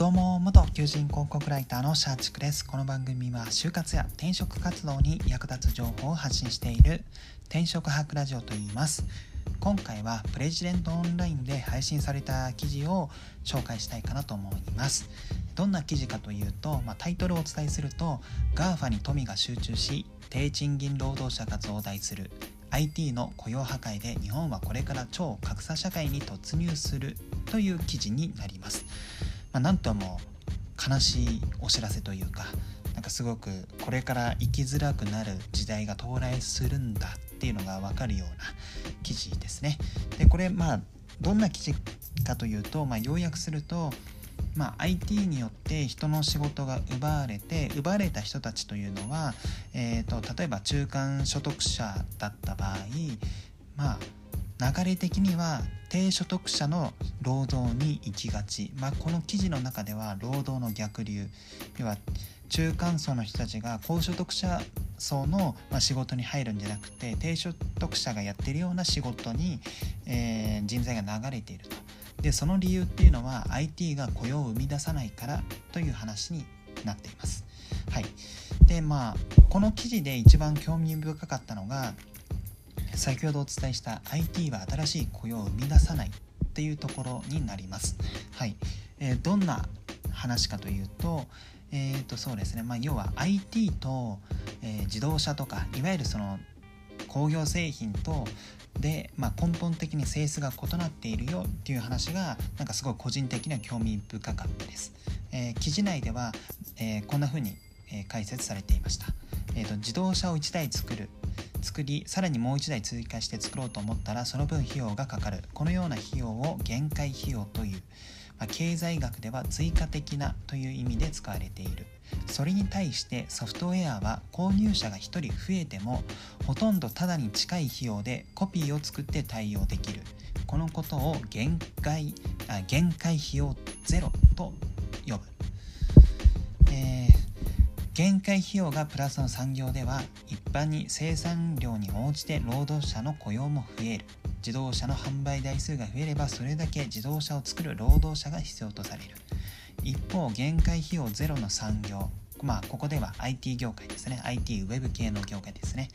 どうも元求人広告ライターのシャーチクです。この番組は就活や転職活動に役立つ情報を発信している転職博ラジオと言います。今回はプレジデントオンラインで配信された記事を紹介したいかなと思います。どんな記事かというと、まあ、タイトルをお伝えすると GAFA に富が集中し低賃金労働者が増大する IT の雇用破壊で日本はこれから超格差社会に突入するという記事になります。まあ、なんとも悲しいお知らせというかなんかすごくこれから生きづらくなる時代が到来するんだっていうのが分かるような記事ですね。でこれまあどんな記事かというと、まあ、要約すると、まあ、IT によって人の仕事が奪われて奪われた人たちというのは、えーと、と例えば中間所得者だった場合まあ流れ的には低所得者の労働に行きがち、まあ、この記事の中では労働の逆流。要は中間層の人たちが高所得者層の仕事に入るんじゃなくて低所得者がやってるような仕事に、えー、人材が流れていると。でその理由っていうのは IT が雇用を生み出さないからという話になっています。はい。でまあこの記事で一番興味深かったのが先ほどお伝えした IT は新しい雇用を生み出さないっていうところになります。はい、えー、どんな話かというと、えー、とそうですね、まあ、要は IT と、えー、自動車とかいわゆるその工業製品とで、まあ、根本的に性質が異なっているよっていう話がなんかすごい個人的には興味深かったです。えー、記事内では、えー、こんな風に、え、解説されていました。えーと自動車を1台作る作りさらにもう1台追加して作ろうと思ったらその分費用がかかる。このような費用を限界費用という、まあ、経済学では追加的なという意味で使われている。それに対してソフトウェアは購入者が1人増えてもほとんどただに近い費用でコピーを作って対応できる。このことを限界あ限界費用ゼロと呼ぶ、えー限界費用がプラスの産業では一般に生産量に応じて労働者の雇用も増える。自動車の販売台数が増えればそれだけ自動車を作る労働者が必要とされる。一方限界費用ゼロの産業。まあここでは IT 業界ですね。IT ウェブ系の業界ですね。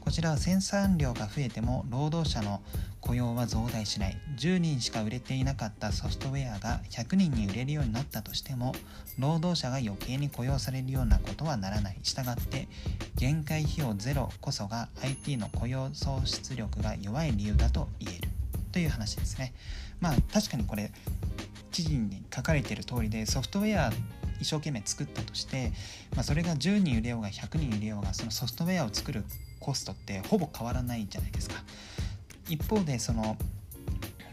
こちらは生産量が増えても労働者の雇用は増大しない。10人しか売れていなかったソフトウェアが100人に売れるようになったとしても労働者が余計に雇用されるようなことはならない。したがって限界費用ゼロこそが IT の雇用創出力が弱い理由だと言える。という話ですね。まあ確かにこれ記事に書かれている通りでソフトウェア一生懸命作ったとして、まあ、それが10人売れようが100人売れようがそのソフトウェアを作るコストってほぼ変わらないじゃないですか。一方でその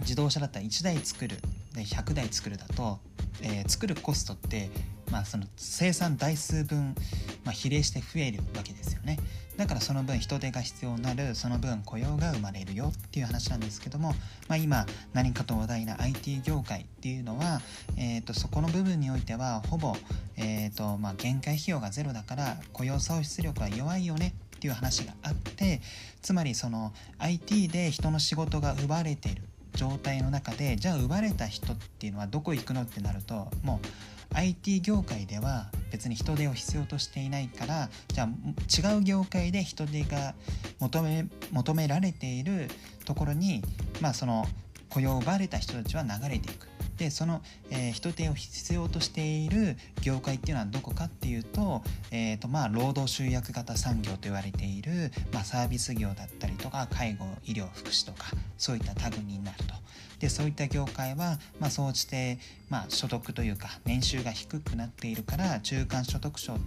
自動車だったら1台作るで100台作るだと、えー、作るコストって、まあ、その生産台数分、まあ、比例して増えるわけですよね。だからその分人手が必要になるその分雇用が生まれるよっていう話なんですけども、まあ、今何かと話題な IT 業界っていうのは、えーと、そこの部分においてはほぼ、えーとまあ、限界費用がゼロだから雇用創出力は弱いよねっていう話があってつまりその IT で人の仕事が奪われている状態の中でじゃあ奪われた人っていうのはどこ行くのってなるともう IT 業界では別に人手を必要としていないからじゃあ違う業界で人手が求め求められているところにまあその雇用を奪われた人たちは流れていく。でその、えー、人手を必要としている業界っていうのはどこかっていうと,、えーとまあ、労働集約型産業と言われている、まあ、サービス業だったりとか介護医療福祉とかそういった類になると。でそういった業界は、まあ、総じて、まあ、所得というか年収が低くなっているから中間所得者あ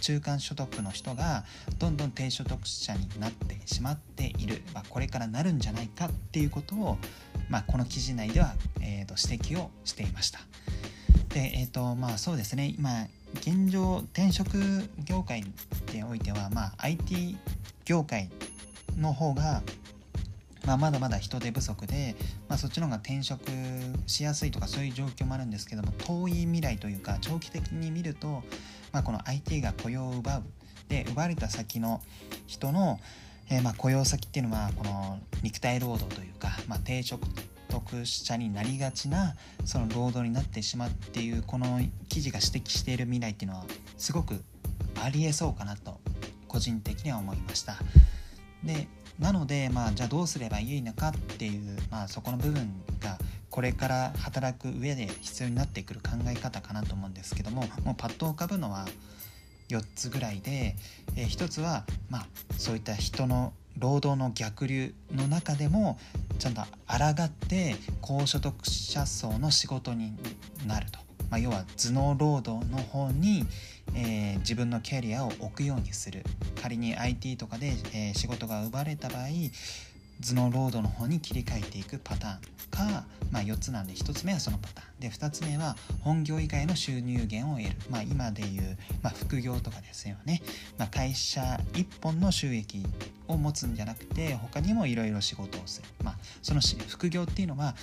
中間所得の人がどんどん低所得者になってしまっている、まあ、これからなるんじゃないかっていうことを、まあ、この記事内では、えー、と指摘をしていました。でえっ、ー、とまあそうですね今現状転職業界においては、まあ、IT 業界の方がまあ、まだまだ人手不足で、まあ、そっちの方が転職しやすいとかそういう状況もあるんですけども遠い未来というか長期的に見ると、まあ、この IT が雇用を奪うで奪われた先の人の、えー、まあ雇用先っていうのはこの肉体労働というか、まあ、低所得者になりがちなその労働になってしまっていうこの記事が指摘している未来っていうのはすごくありえそうかなと個人的には思いました。でなのでまあじゃあどうすればいいのかっていう、まあ、そこの部分がこれから働く上で必要になってくる考え方かなと思うんですけどももうパッと浮かぶのは4つぐらいで、えー、1つは、まあ、そういった人の労働の逆流の中でもちゃんと抗って高所得者層の仕事になると、まあ、要は頭脳労働の方に、えー、自分のキャリアを置くようにする。仮に IT とかで、えー、仕事が奪われた場合頭脳労働の方に切り替えていくパターンか、まあ、4つなんで1つ目はそのパターン。で2つ目は本業以外の収入源を得る、まあ、今でいう、まあ、副業とかですよね、まあ、会社1本の収益を持つんじゃなくて他にもいろいろ仕事をする、まあ、その副業っていうのは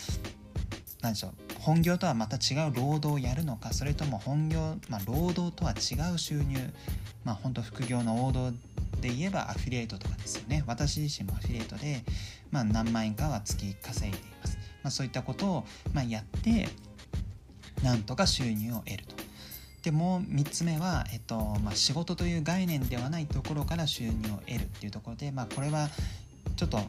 何でしょう本業とはまた違う労働をやるのかそれとも本業、まあ、労働とは違う収入。まあ本当副業の王道で言えばアフィリエイトとかですよね。私自身もアフィリエイトで、まあ、何万円かは月稼いでいます、まあ、そういったことを、まあ、やってなんとか収入を得ると。でもう3つ目は、えっとまあ、仕事という概念ではないところから収入を得るっていうところで、まあ、これはちょっと、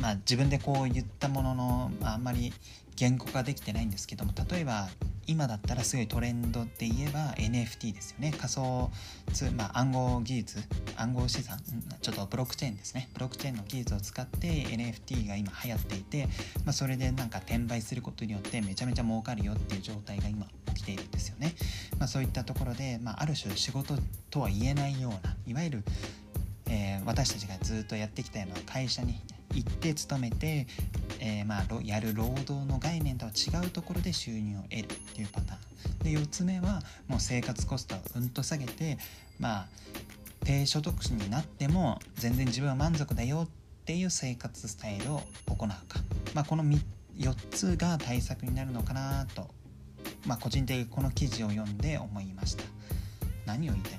まあ、自分でこう言ったものの、まあ、あんまり言語化できてないんですけども例えば今だったらすごいトレンドって言えば NFT ですよね。仮想通、まあ、暗号技術暗号資産ちょっとブロックチェーンですね。ブロックチェーンの技術を使って NFT が今流行っていて、まあ、それでなんか転売することによってめちゃめちゃ儲かるよっていう状態が今起きているんですよね、まあ、そういったところで、まあ、ある種仕事とは言えないようないわゆる、えー、私たちがずっとやってきたような会社に行って勤めて、えー、まあやる労働の概念とは違うところで収入を得るっていうパターン。で4つ目はもう生活コストをうんと下げてまあ低所得者になっても全然自分は満足だよっていう生活スタイルを行うか、まあ、この4つが対策になるのかなと、まあ、個人的にこの記事を読んで思いました。何を言いたい